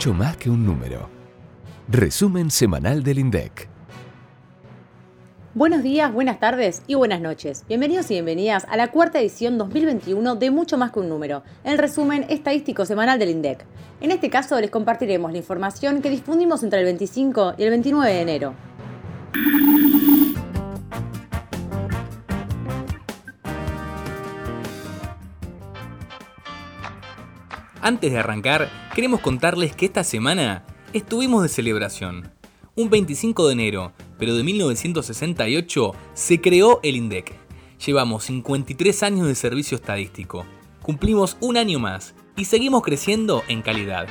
mucho más que un número. Resumen semanal del INDEC. Buenos días, buenas tardes y buenas noches. Bienvenidos y bienvenidas a la cuarta edición 2021 de Mucho más que un número, el resumen estadístico semanal del INDEC. En este caso les compartiremos la información que difundimos entre el 25 y el 29 de enero. Antes de arrancar, queremos contarles que esta semana estuvimos de celebración. Un 25 de enero, pero de 1968, se creó el INDEC. Llevamos 53 años de servicio estadístico. Cumplimos un año más y seguimos creciendo en calidad.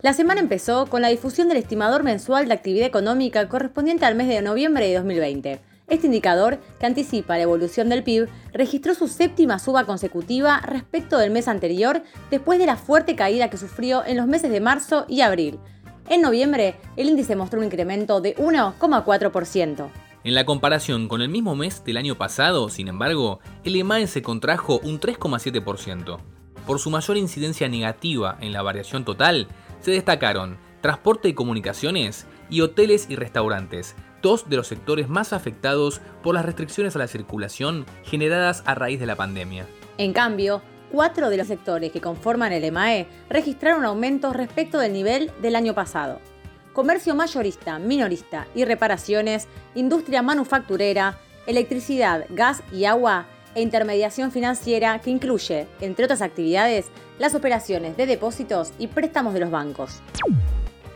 La semana empezó con la difusión del estimador mensual de actividad económica correspondiente al mes de noviembre de 2020. Este indicador, que anticipa la evolución del PIB, registró su séptima suba consecutiva respecto del mes anterior después de la fuerte caída que sufrió en los meses de marzo y abril. En noviembre, el índice mostró un incremento de 1,4%. En la comparación con el mismo mes del año pasado, sin embargo, el EMAE se contrajo un 3,7%. Por su mayor incidencia negativa en la variación total, se destacaron transporte y comunicaciones y hoteles y restaurantes, dos de los sectores más afectados por las restricciones a la circulación generadas a raíz de la pandemia. En cambio, cuatro de los sectores que conforman el EMAE registraron aumentos respecto del nivel del año pasado. Comercio mayorista, minorista y reparaciones, industria manufacturera, electricidad, gas y agua e intermediación financiera que incluye, entre otras actividades, las operaciones de depósitos y préstamos de los bancos.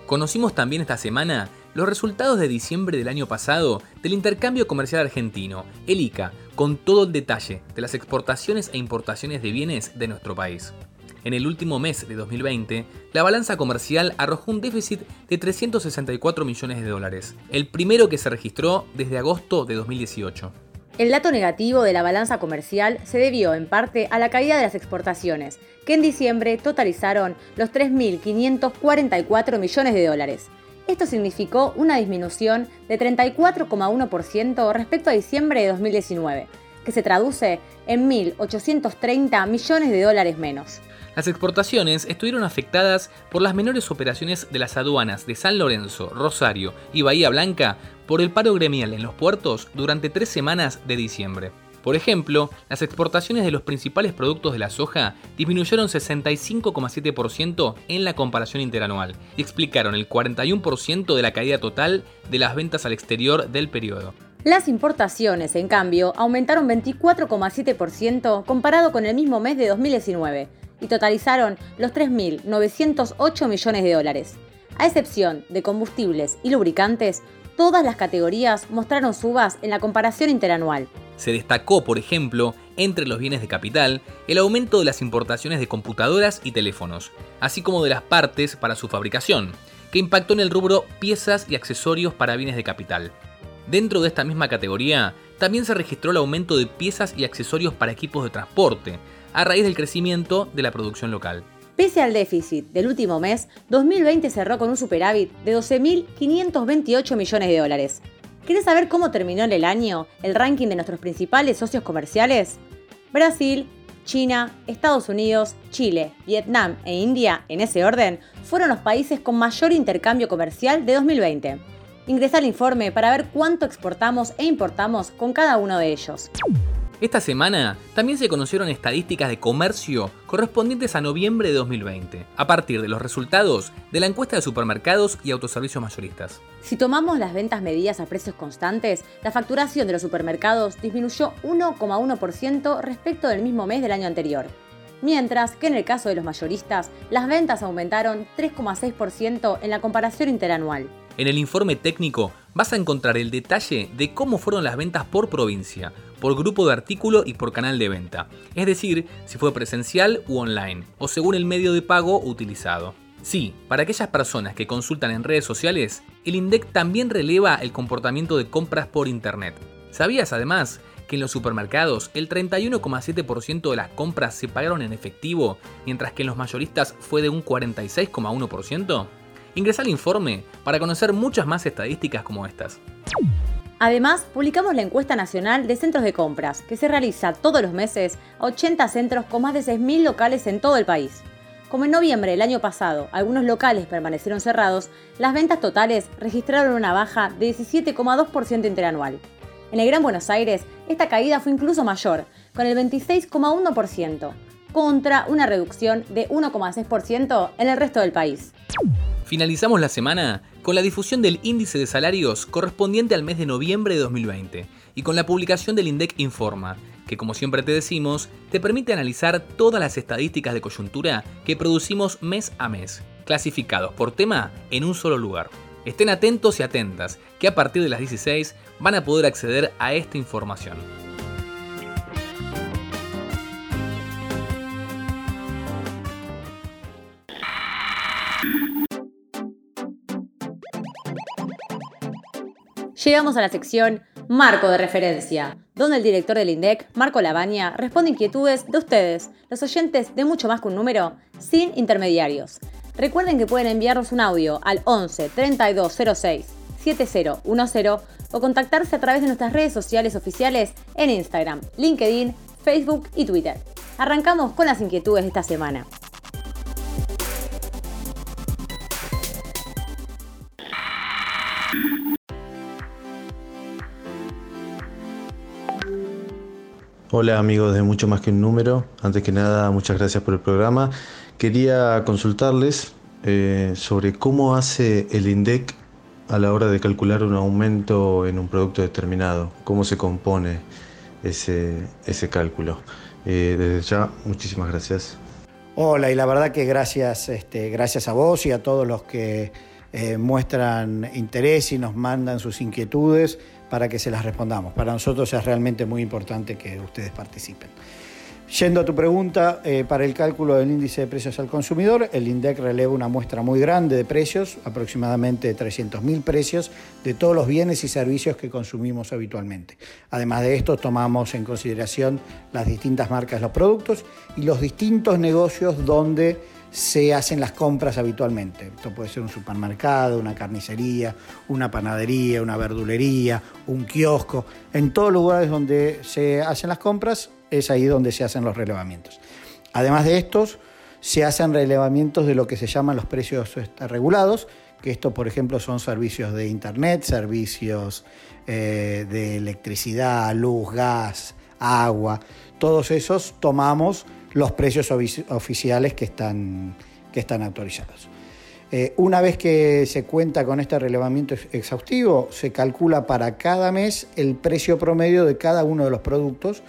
Conocimos también esta semana los resultados de diciembre del año pasado del intercambio comercial argentino, el ICA, con todo el detalle de las exportaciones e importaciones de bienes de nuestro país. En el último mes de 2020, la balanza comercial arrojó un déficit de 364 millones de dólares, el primero que se registró desde agosto de 2018. El dato negativo de la balanza comercial se debió en parte a la caída de las exportaciones, que en diciembre totalizaron los 3.544 millones de dólares. Esto significó una disminución de 34,1% respecto a diciembre de 2019, que se traduce en 1.830 millones de dólares menos. Las exportaciones estuvieron afectadas por las menores operaciones de las aduanas de San Lorenzo, Rosario y Bahía Blanca por el paro gremial en los puertos durante tres semanas de diciembre. Por ejemplo, las exportaciones de los principales productos de la soja disminuyeron 65,7% en la comparación interanual y explicaron el 41% de la caída total de las ventas al exterior del periodo. Las importaciones, en cambio, aumentaron 24,7% comparado con el mismo mes de 2019 y totalizaron los 3.908 millones de dólares. A excepción de combustibles y lubricantes, todas las categorías mostraron subas en la comparación interanual. Se destacó, por ejemplo, entre los bienes de capital, el aumento de las importaciones de computadoras y teléfonos, así como de las partes para su fabricación, que impactó en el rubro piezas y accesorios para bienes de capital. Dentro de esta misma categoría, también se registró el aumento de piezas y accesorios para equipos de transporte, a raíz del crecimiento de la producción local. Pese al déficit del último mes, 2020 cerró con un superávit de 12.528 millones de dólares, ¿Quieres saber cómo terminó en el año el ranking de nuestros principales socios comerciales? Brasil, China, Estados Unidos, Chile, Vietnam e India, en ese orden, fueron los países con mayor intercambio comercial de 2020. Ingresa al informe para ver cuánto exportamos e importamos con cada uno de ellos. Esta semana también se conocieron estadísticas de comercio correspondientes a noviembre de 2020, a partir de los resultados de la encuesta de supermercados y autoservicios mayoristas. Si tomamos las ventas medidas a precios constantes, la facturación de los supermercados disminuyó 1,1% respecto del mismo mes del año anterior, mientras que en el caso de los mayoristas, las ventas aumentaron 3,6% en la comparación interanual. En el informe técnico vas a encontrar el detalle de cómo fueron las ventas por provincia, por grupo de artículo y por canal de venta, es decir, si fue presencial u online, o según el medio de pago utilizado. Sí, para aquellas personas que consultan en redes sociales, el INDEC también releva el comportamiento de compras por Internet. ¿Sabías además que en los supermercados el 31,7% de las compras se pagaron en efectivo, mientras que en los mayoristas fue de un 46,1%? Ingresa al informe para conocer muchas más estadísticas como estas. Además, publicamos la encuesta nacional de centros de compras, que se realiza todos los meses a 80 centros con más de 6.000 locales en todo el país. Como en noviembre del año pasado algunos locales permanecieron cerrados, las ventas totales registraron una baja de 17,2% interanual. En el Gran Buenos Aires, esta caída fue incluso mayor, con el 26,1%, contra una reducción de 1,6% en el resto del país. Finalizamos la semana con la difusión del índice de salarios correspondiente al mes de noviembre de 2020 y con la publicación del INDEC Informa, que como siempre te decimos, te permite analizar todas las estadísticas de coyuntura que producimos mes a mes, clasificados por tema en un solo lugar. Estén atentos y atentas, que a partir de las 16 van a poder acceder a esta información. Llegamos a la sección Marco de referencia, donde el director del INDEC, Marco Labaña, responde inquietudes de ustedes, los oyentes de mucho más que un número, sin intermediarios. Recuerden que pueden enviarnos un audio al 11 3206 7010 o contactarse a través de nuestras redes sociales oficiales en Instagram, LinkedIn, Facebook y Twitter. Arrancamos con las inquietudes de esta semana. Hola amigos de Mucho Más que un Número, antes que nada muchas gracias por el programa. Quería consultarles eh, sobre cómo hace el INDEC a la hora de calcular un aumento en un producto determinado, cómo se compone ese, ese cálculo. Eh, desde ya, muchísimas gracias. Hola, y la verdad que gracias, este, gracias a vos y a todos los que eh, muestran interés y nos mandan sus inquietudes para que se las respondamos. Para nosotros es realmente muy importante que ustedes participen. Yendo a tu pregunta, eh, para el cálculo del índice de precios al consumidor, el INDEC releva una muestra muy grande de precios, aproximadamente 300.000 precios, de todos los bienes y servicios que consumimos habitualmente. Además de esto, tomamos en consideración las distintas marcas de los productos y los distintos negocios donde se hacen las compras habitualmente. Esto puede ser un supermercado, una carnicería, una panadería, una verdulería, un kiosco. En todos lugares donde se hacen las compras es ahí donde se hacen los relevamientos. Además de estos, se hacen relevamientos de lo que se llaman los precios este, regulados, que esto, por ejemplo, son servicios de internet, servicios eh, de electricidad, luz, gas, agua. Todos esos tomamos los precios oficiales que están, que están autorizados. Eh, una vez que se cuenta con este relevamiento exhaustivo, se calcula para cada mes el precio promedio de cada uno de los productos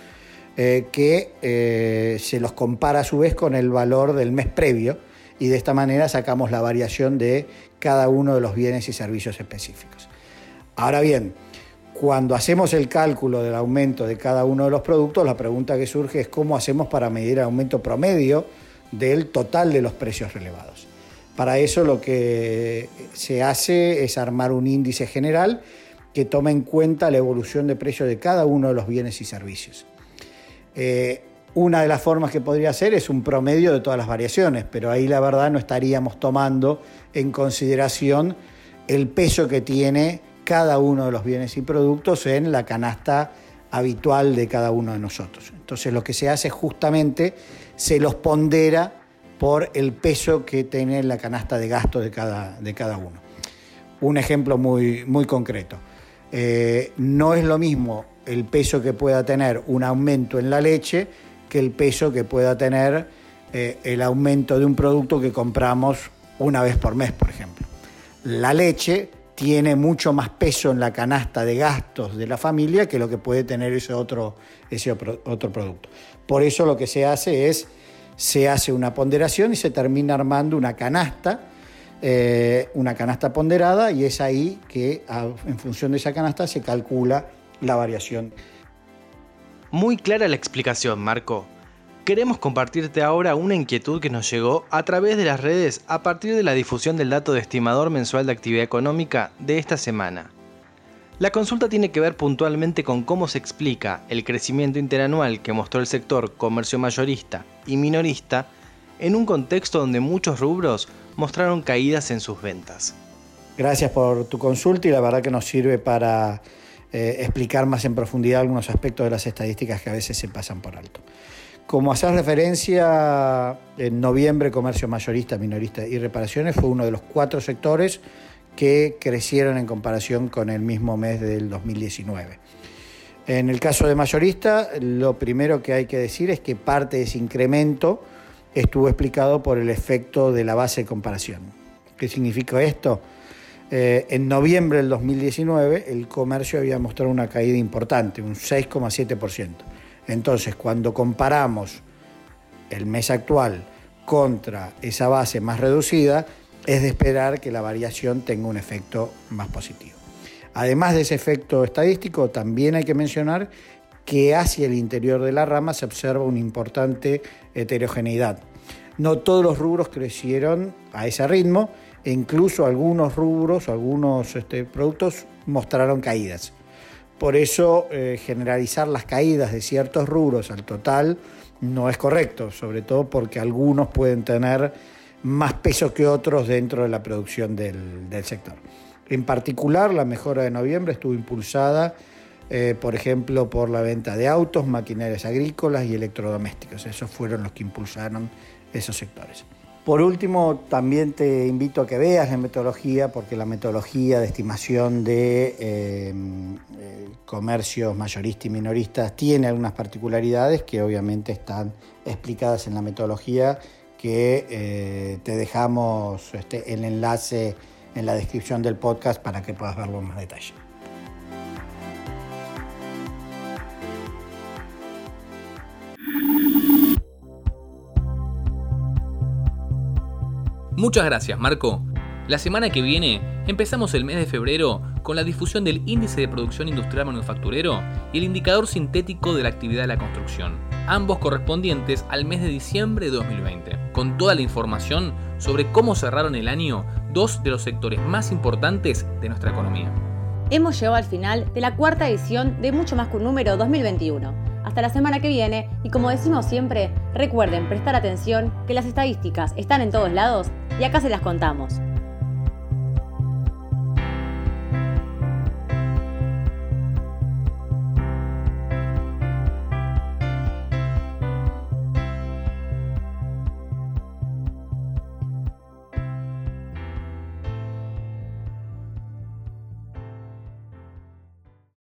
eh, que eh, se los compara a su vez con el valor del mes previo y de esta manera sacamos la variación de cada uno de los bienes y servicios específicos. Ahora bien, cuando hacemos el cálculo del aumento de cada uno de los productos, la pregunta que surge es cómo hacemos para medir el aumento promedio del total de los precios relevados. Para eso lo que se hace es armar un índice general que tome en cuenta la evolución de precio de cada uno de los bienes y servicios. Eh, una de las formas que podría ser es un promedio de todas las variaciones, pero ahí la verdad no estaríamos tomando en consideración el peso que tiene cada uno de los bienes y productos en la canasta habitual de cada uno de nosotros. Entonces lo que se hace justamente se los pondera por el peso que tiene la canasta de gasto de cada, de cada uno. Un ejemplo muy, muy concreto. Eh, no es lo mismo el peso que pueda tener un aumento en la leche que el peso que pueda tener eh, el aumento de un producto que compramos una vez por mes, por ejemplo. La leche tiene mucho más peso en la canasta de gastos de la familia que lo que puede tener ese otro, ese otro producto. Por eso lo que se hace es, se hace una ponderación y se termina armando una canasta, eh, una canasta ponderada y es ahí que en función de esa canasta se calcula la variación. Muy clara la explicación, Marco. Queremos compartirte ahora una inquietud que nos llegó a través de las redes a partir de la difusión del dato de estimador mensual de actividad económica de esta semana. La consulta tiene que ver puntualmente con cómo se explica el crecimiento interanual que mostró el sector comercio mayorista y minorista en un contexto donde muchos rubros mostraron caídas en sus ventas. Gracias por tu consulta y la verdad que nos sirve para eh, explicar más en profundidad algunos aspectos de las estadísticas que a veces se pasan por alto. Como hacer referencia, en noviembre comercio mayorista, minorista y reparaciones fue uno de los cuatro sectores que crecieron en comparación con el mismo mes del 2019. En el caso de mayorista, lo primero que hay que decir es que parte de ese incremento estuvo explicado por el efecto de la base de comparación. ¿Qué significa esto? Eh, en noviembre del 2019 el comercio había mostrado una caída importante, un 6,7%. Entonces, cuando comparamos el mes actual contra esa base más reducida, es de esperar que la variación tenga un efecto más positivo. Además de ese efecto estadístico, también hay que mencionar que hacia el interior de la rama se observa una importante heterogeneidad. No todos los rubros crecieron a ese ritmo e incluso algunos rubros, algunos este, productos mostraron caídas. Por eso eh, generalizar las caídas de ciertos rubros al total no es correcto, sobre todo porque algunos pueden tener más peso que otros dentro de la producción del, sector. En particular, la mejora de noviembre estuvo impulsada, eh, por ejemplo, por la venta de autos, maquinarias agrícolas y electrodomésticos. Esos fueron los que impulsaron esos sectores. Por último, también te invito a que veas la metodología, porque la metodología de estimación de eh, eh, comercios mayoristas y minoristas tiene algunas particularidades que obviamente están explicadas en la metodología que eh, te dejamos este, el enlace en la descripción del podcast para que puedas verlo en más detalle. Muchas gracias, Marco. La semana que viene empezamos el mes de febrero con la difusión del Índice de Producción Industrial Manufacturero y el Indicador Sintético de la Actividad de la Construcción, ambos correspondientes al mes de diciembre de 2020, con toda la información sobre cómo cerraron el año dos de los sectores más importantes de nuestra economía. Hemos llegado al final de la cuarta edición de Mucho Más que un Número 2021 hasta la semana que viene y como decimos siempre, recuerden prestar atención que las estadísticas están en todos lados y acá se las contamos.